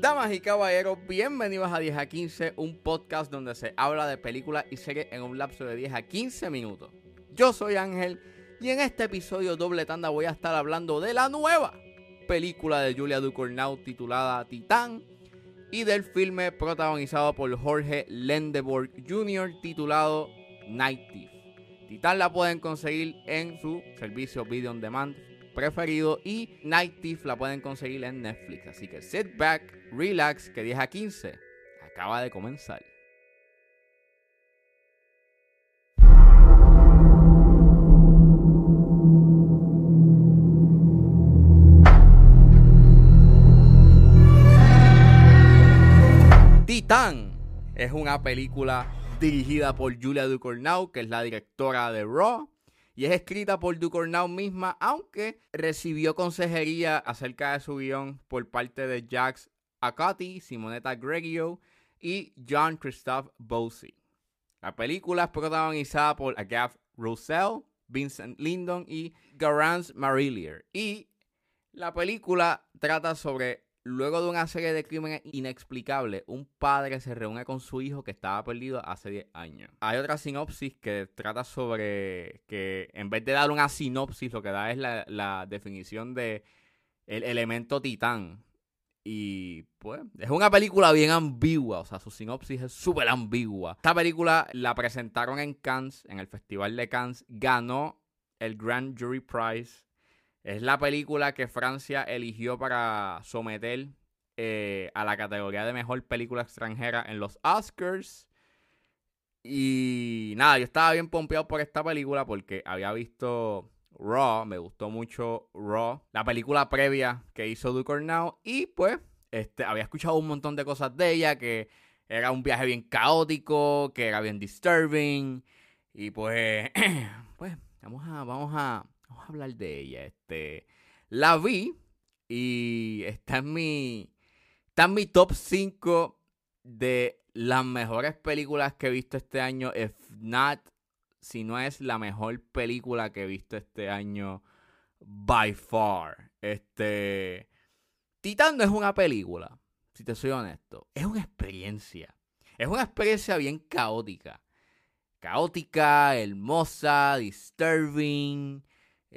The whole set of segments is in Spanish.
Damas y caballeros, bienvenidos a 10 a 15, un podcast donde se habla de películas y series en un lapso de 10 a 15 minutos. Yo soy Ángel y en este episodio doble tanda voy a estar hablando de la nueva película de Julia Ducournau titulada Titán y del filme protagonizado por Jorge Lendeborg Jr. titulado Night Thief. Titán la pueden conseguir en su servicio Video On Demand preferido y Night Thief la pueden conseguir en Netflix. Así que sit back, relax, que 10 a 15 acaba de comenzar. Titán es una película dirigida por Julia Ducournau, que es la directora de Raw, y es escrita por Ducournau misma, aunque recibió consejería acerca de su guion por parte de Jax Akati, Simonetta Greggio y John Christophe Bosey. La película es protagonizada por Agath Roussel, Vincent Lindon y Garance Marillier. Y la película trata sobre Luego de una serie de crímenes inexplicables, un padre se reúne con su hijo que estaba perdido hace 10 años. Hay otra sinopsis que trata sobre que en vez de dar una sinopsis, lo que da es la, definición de el elemento titán. Y pues es una película bien ambigua, o sea, su sinopsis es súper ambigua. Esta película la presentaron en Cannes, en el Festival de Cannes, ganó el Grand Jury Prize es la película que Francia eligió para someter eh, a la categoría de mejor película extranjera en los Oscars. Y nada, yo estaba bien pompeado por esta película porque había visto Raw, me gustó mucho Raw, la película previa que hizo Now y pues este, había escuchado un montón de cosas de ella, que era un viaje bien caótico, que era bien disturbing y pues, pues vamos a, vamos a, Vamos a hablar de ella. Este, la vi y está en mi, está en mi top 5 de las mejores películas que he visto este año. If not, si no es la mejor película que he visto este año, by far. Este, Titán no es una película, si te soy honesto. Es una experiencia. Es una experiencia bien caótica. Caótica, hermosa, disturbing.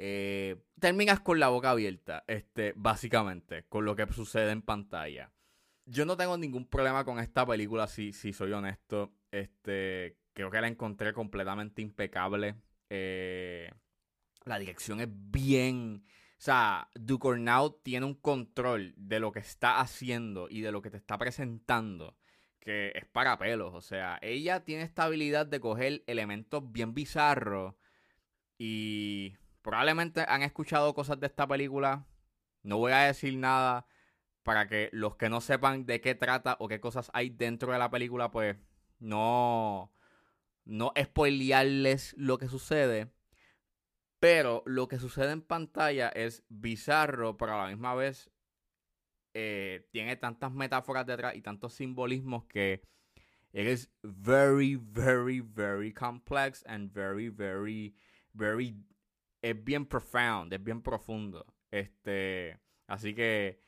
Eh, terminas con la boca abierta, este, básicamente, con lo que sucede en pantalla. Yo no tengo ningún problema con esta película, si, si soy honesto. Este, creo que la encontré completamente impecable. Eh, la dirección es bien. O sea, Ducournau tiene un control de lo que está haciendo y de lo que te está presentando que es para pelos. O sea, ella tiene esta habilidad de coger elementos bien bizarros y probablemente han escuchado cosas de esta película. No voy a decir nada para que los que no sepan de qué trata o qué cosas hay dentro de la película, pues no, no spoilearles lo que sucede. Pero lo que sucede en pantalla es bizarro, pero a la misma vez eh, tiene tantas metáforas detrás y tantos simbolismos que es very, very, very complex and very, very, very es bien profound, es bien profundo. Este, así que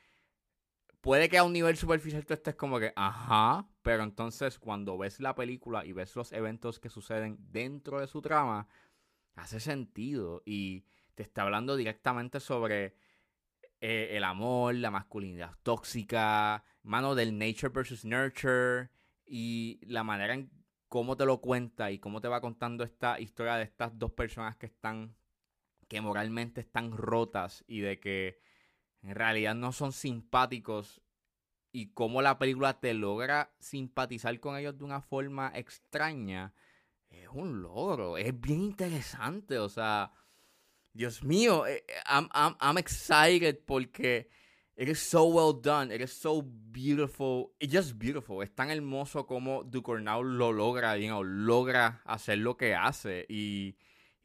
puede que a un nivel superficial tú estés como que, ajá, pero entonces cuando ves la película y ves los eventos que suceden dentro de su trama, hace sentido y te está hablando directamente sobre eh, el amor, la masculinidad tóxica, mano del nature versus nurture y la manera en cómo te lo cuenta y cómo te va contando esta historia de estas dos personas que están que moralmente están rotas y de que en realidad no son simpáticos y cómo la película te logra simpatizar con ellos de una forma extraña, es un logro, es bien interesante, o sea, Dios mío, eh, eh, I'm, I'm, I'm excited porque it is so well done, it is so beautiful, it's just beautiful, es tan hermoso como Ducournau lo logra, you logra hacer lo que hace y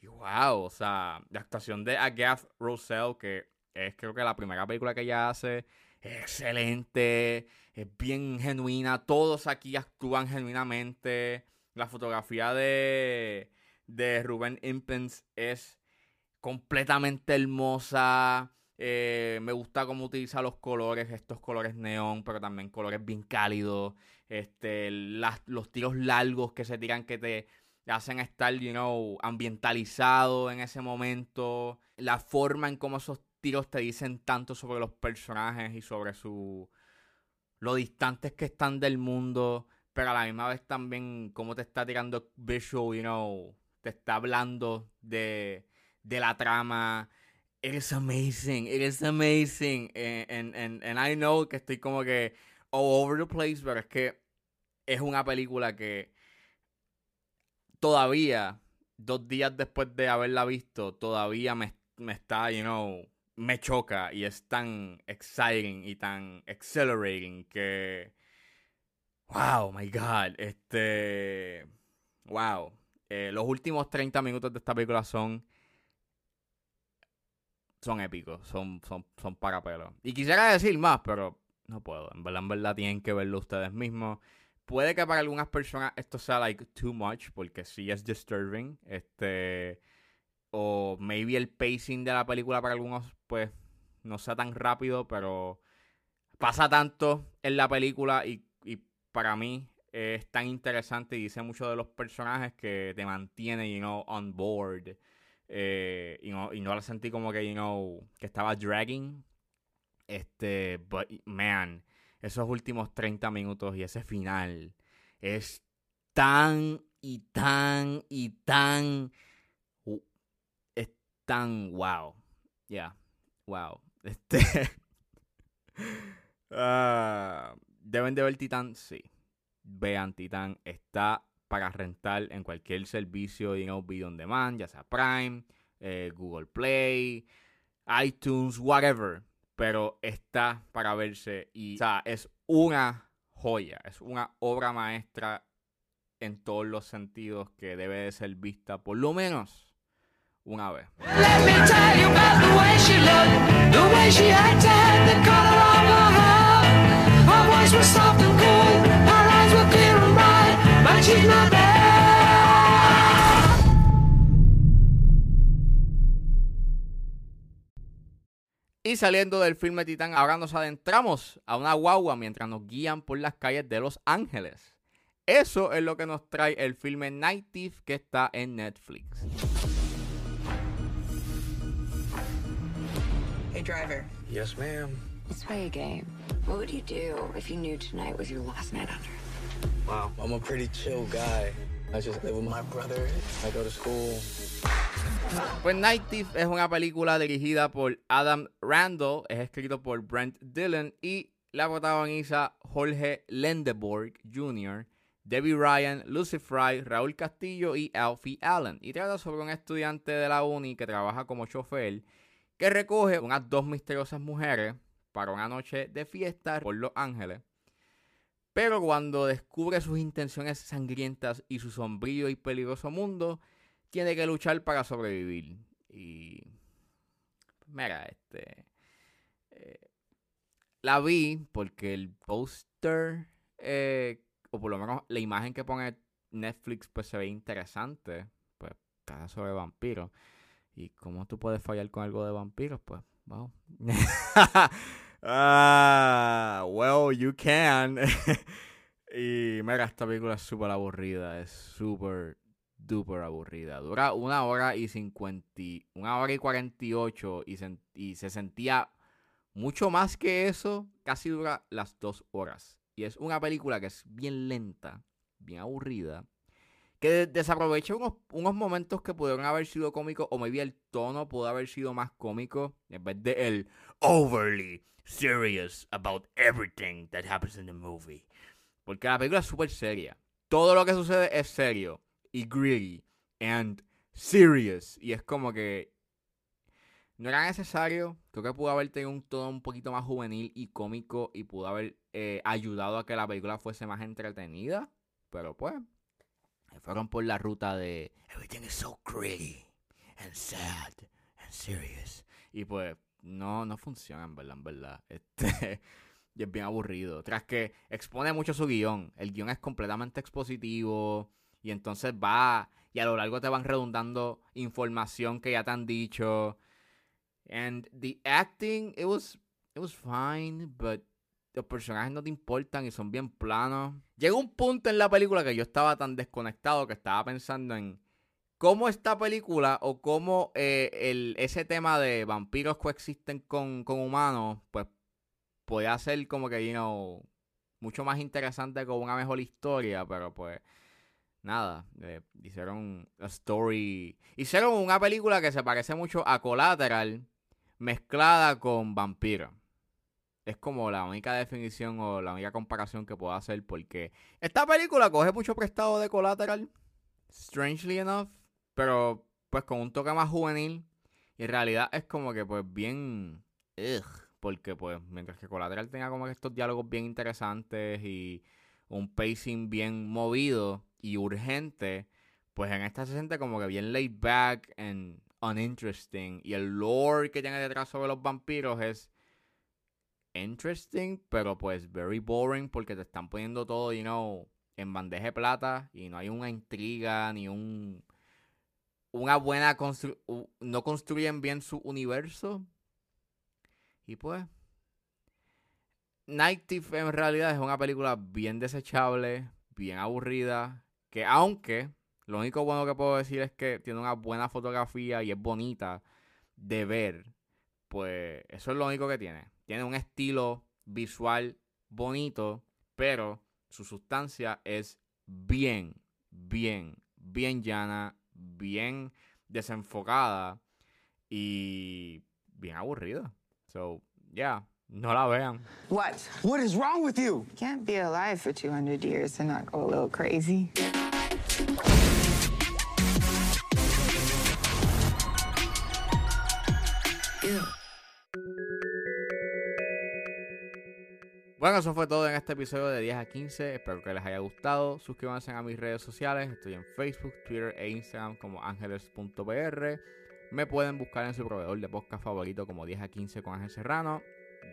wow, o sea, la actuación de Agath Rosell, que es creo que la primera película que ella hace, es excelente, es bien genuina, todos aquí actúan genuinamente. La fotografía de, de Ruben Impens es completamente hermosa. Eh, me gusta cómo utiliza los colores, estos colores neón, pero también colores bien cálidos. Este, los tiros largos que se tiran que te hacen estar, you know, ambientalizado en ese momento. La forma en cómo esos tiros te dicen tanto sobre los personajes y sobre su lo distantes que están del mundo, pero a la misma vez también cómo te está tirando visual, you know, te está hablando de, de la trama. It is amazing, it is amazing. And, and, and I know que estoy como que all over the place, pero es que es una película que todavía, dos días después de haberla visto, todavía me, me está, you know, me choca y es tan exciting y tan accelerating que. Wow, my God. Este. Wow. Eh, los últimos 30 minutos de esta película son. Son épicos. Son, son, son para pelo. Y quisiera decir más, pero no puedo. En verdad, en verdad tienen que verlo ustedes mismos. Puede que para algunas personas esto sea like too much, porque sí es disturbing. Este o maybe el pacing de la película para algunos pues no sea tan rápido, pero pasa tanto en la película y, para mí es tan interesante y dice mucho de los personajes que te mantiene, you know, on board. Eh, y, no, y no la sentí como que, you know, que estaba dragging. Este, but man, esos últimos 30 minutos y ese final es tan y tan y tan tan wow. Ya, wow. Este. Ah, deben de ver Titan, sí. Vean Titan. Está para rentar en cualquier servicio de video on demand, ya sea Prime, eh, Google Play, iTunes, whatever. Pero está para verse y, o sea, es una joya, es una obra maestra en todos los sentidos que debe de ser vista por lo menos una vez. Y saliendo del filme Titán, ahora nos adentramos a una guagua mientras nos guían por las calles de Los Ángeles. Eso es lo que nos trae el filme Night Thief que está en Netflix. driver. Yes, ma'am. Let's play a game. What would you do if you knew tonight was your last night on Earth? Wow, I'm a pretty chill guy. I just live with my brother. I go to school. Pues Night Thief es una película dirigida por Adam Randall, es escrito por Brent Dillon y la protagoniza Jorge Lendeborg Jr., Debbie Ryan, Lucy Fry, Raúl Castillo y Alfie Allen. Y trata sobre un estudiante de la uni que trabaja como chofer que recoge unas dos misteriosas mujeres para una noche de fiesta por Los Ángeles. Pero cuando descubre sus intenciones sangrientas y su sombrío y peligroso mundo, tiene que luchar para sobrevivir. Y. Mira, este. Eh, la vi porque el póster, eh, o por lo menos la imagen que pone Netflix, pues se ve interesante. Pues, cada sobre vampiros. ¿Y cómo tú puedes fallar con algo de vampiros? Pues, wow. ah, well, you can. y mira, esta película es súper aburrida. Es súper, duper aburrida. Dura una hora y cincuenta, una hora y cuarenta y ocho se, y se sentía mucho más que eso. Casi dura las dos horas. Y es una película que es bien lenta, bien aburrida que desaprovecha unos, unos momentos que pudieron haber sido cómicos o maybe el tono pudo haber sido más cómico en vez de el overly serious about everything that happens in the movie. Porque la película es súper seria. Todo lo que sucede es serio y gritty and serious. Y es como que no era necesario. Creo que pudo haber tenido un tono un poquito más juvenil y cómico y pudo haber eh, ayudado a que la película fuese más entretenida. Pero pues, fueron por la ruta de everything is so gritty and sad and serious. Y pues no, no funciona en verdad, en verdad. Este, y es bien aburrido. Tras que expone mucho su guion. El guion es completamente expositivo Y entonces va y a lo largo te van redundando información que ya te han dicho. And the acting, it was, it was fine, but los personajes no te importan y son bien planos. Llega un punto en la película que yo estaba tan desconectado que estaba pensando en cómo esta película o cómo eh, el, ese tema de vampiros coexisten con, con humanos, pues puede ser como que, you know, mucho más interesante con una mejor historia, pero pues nada, eh, hicieron una story, hicieron una película que se parece mucho a Collateral mezclada con vampiros. Es como la única definición o la única comparación que puedo hacer porque esta película coge mucho prestado de Collateral, strangely enough, pero pues con un toque más juvenil y en realidad es como que pues bien... porque pues mientras que Collateral tenga como estos diálogos bien interesantes y un pacing bien movido y urgente, pues en esta se siente como que bien laid back and uninteresting. Y el lore que tiene detrás sobre los vampiros es interesting, pero pues very boring porque te están poniendo todo, you know, en bandeja de plata y no hay una intriga ni un una buena constru no construyen bien su universo. Y pues Night Thief en realidad es una película bien desechable, bien aburrida, que aunque lo único bueno que puedo decir es que tiene una buena fotografía y es bonita de ver, pues eso es lo único que tiene. Tiene un estilo visual bonito, pero su sustancia es bien, bien, bien llana, bien desenfocada y bien aburrida. So, yeah, no la vean. What? What is wrong with you? You can't be alive for 200 years and not go a little crazy. Bueno, eso fue todo en este episodio de 10 a 15. Espero que les haya gustado. Suscríbanse a mis redes sociales. Estoy en Facebook, Twitter e Instagram como ángeles.pr. Me pueden buscar en su proveedor de podcast favorito como 10 a 15 con Ángel Serrano.